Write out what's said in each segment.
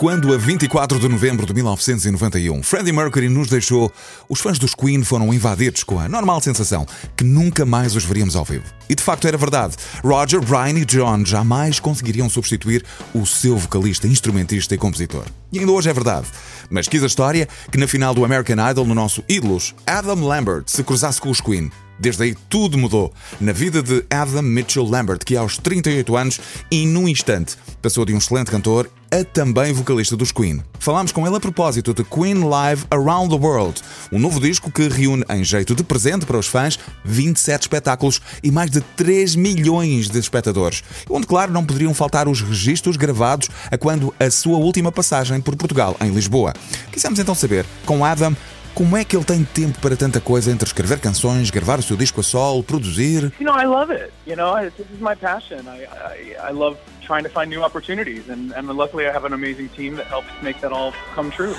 Quando, a 24 de novembro de 1991, Freddie Mercury nos deixou, os fãs dos Queen foram invadidos com a normal sensação que nunca mais os veríamos ao vivo. E de facto era verdade. Roger, Brian e John jamais conseguiriam substituir o seu vocalista, instrumentista e compositor. E ainda hoje é verdade. Mas quis a história que na final do American Idol, no nosso ídolos, Adam Lambert se cruzasse com os Queen. Desde aí tudo mudou na vida de Adam Mitchell Lambert, que aos 38 anos e num instante passou de um excelente cantor a também vocalista dos Queen. Falámos com ele a propósito de Queen Live Around the World, um novo disco que reúne em jeito de presente para os fãs 27 espetáculos e mais de 3 milhões de espectadores, onde claro não poderiam faltar os registros gravados a quando a sua última passagem por Portugal, em Lisboa. Quisemos então saber, com Adam, como é que ele tem tempo para tanta coisa entre escrever canções, gravar o seu disco a solo, produzir? You know, I love it. You know, this is my passion. I, I, I love trying to find new opportunities, and, and luckily I have an amazing team that helps make that all come true.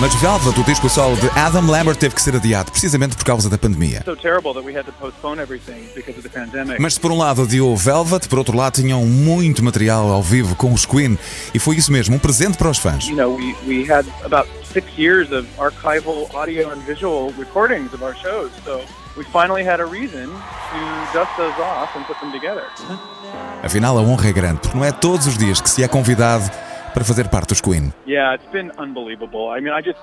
Mas Velvet, o disco solo de Adam Lambert, teve que ser adiado precisamente por causa da pandemia. Mas se por um lado adiou Velvet, por outro lado tinham muito material ao vivo com os Queen e foi isso mesmo, um presente para os fãs. You know, we, we had about six years of archival audio and visual recordings of our shows, so we finally had a reason to dust those off and put them together. Afinal, a honra é grande, porque não é todos os dias que se é convidado para fazer parte dos Queen. Yeah, it's been unbelievable. I mean, I just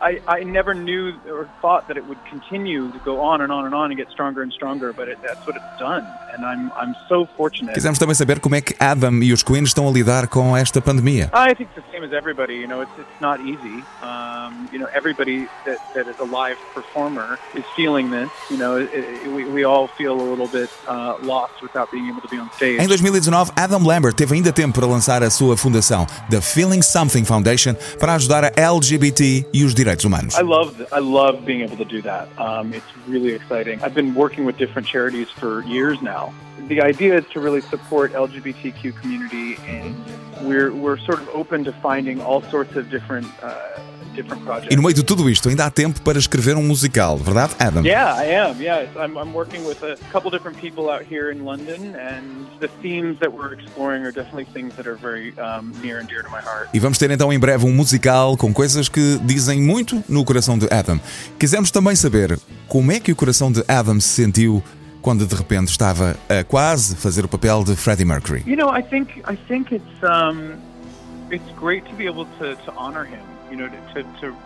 I, I never knew or thought that it would continue to go on and on and on and get stronger and stronger, but it, that's what it's done. And I'm, I'm so fortunate. Quisemos também saber como é que Adam e os Queen estão a lidar com esta pandemia. I think the same as everybody. You know, it's, it's not easy. Um, you know, everybody that, that is a live performer is feeling this. You know, it, it, we, we all feel a little bit uh, lost without being able to be on stage. Em 2019, Adam Lambert teve ainda tempo para lançar a sua fundação, The Feeling Something Foundation, para ajudar a LGBT e os direitos humanos. I love I love being able to do that. Um, it's really exciting. I've been working with different charities for years now. The idea is to really support LGBTQ community, and we're we're sort of open to finding all sorts of different. Uh, E no meio de tudo isto, ainda há tempo para escrever um musical, verdade, Adam? Yeah, I am. Yeah, I'm, I'm working with a couple different people out here in London, and the themes that we're exploring are definitely things that are very um, near and dear to my heart. E vamos ter então em breve um musical com coisas que dizem muito no coração de Adam. Quisemos também saber como é que o coração de Adam se sentiu quando de repente estava a quase fazer o papel de Freddie Mercury. You know, I think I think it's um, it's great to be able to, to honor him. You know, to, to,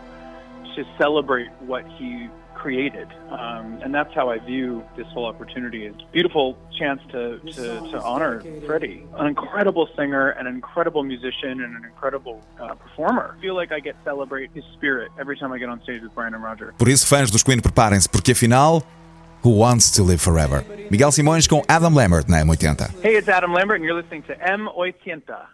to celebrate what he created. Um, and that's how I view this whole opportunity. It's a beautiful chance to, to, to honor Freddie, an incredible singer, an incredible musician, and an incredible uh, performer. I feel like I get to celebrate his spirit every time I get on stage with Brian and Roger. Por isso, fãs dos Queen, preparem-se, porque afinal, Who Wants to Live Forever? Miguel Simões com Adam Lambert na M80. Hey, it's Adam Lambert, and you're listening to M80.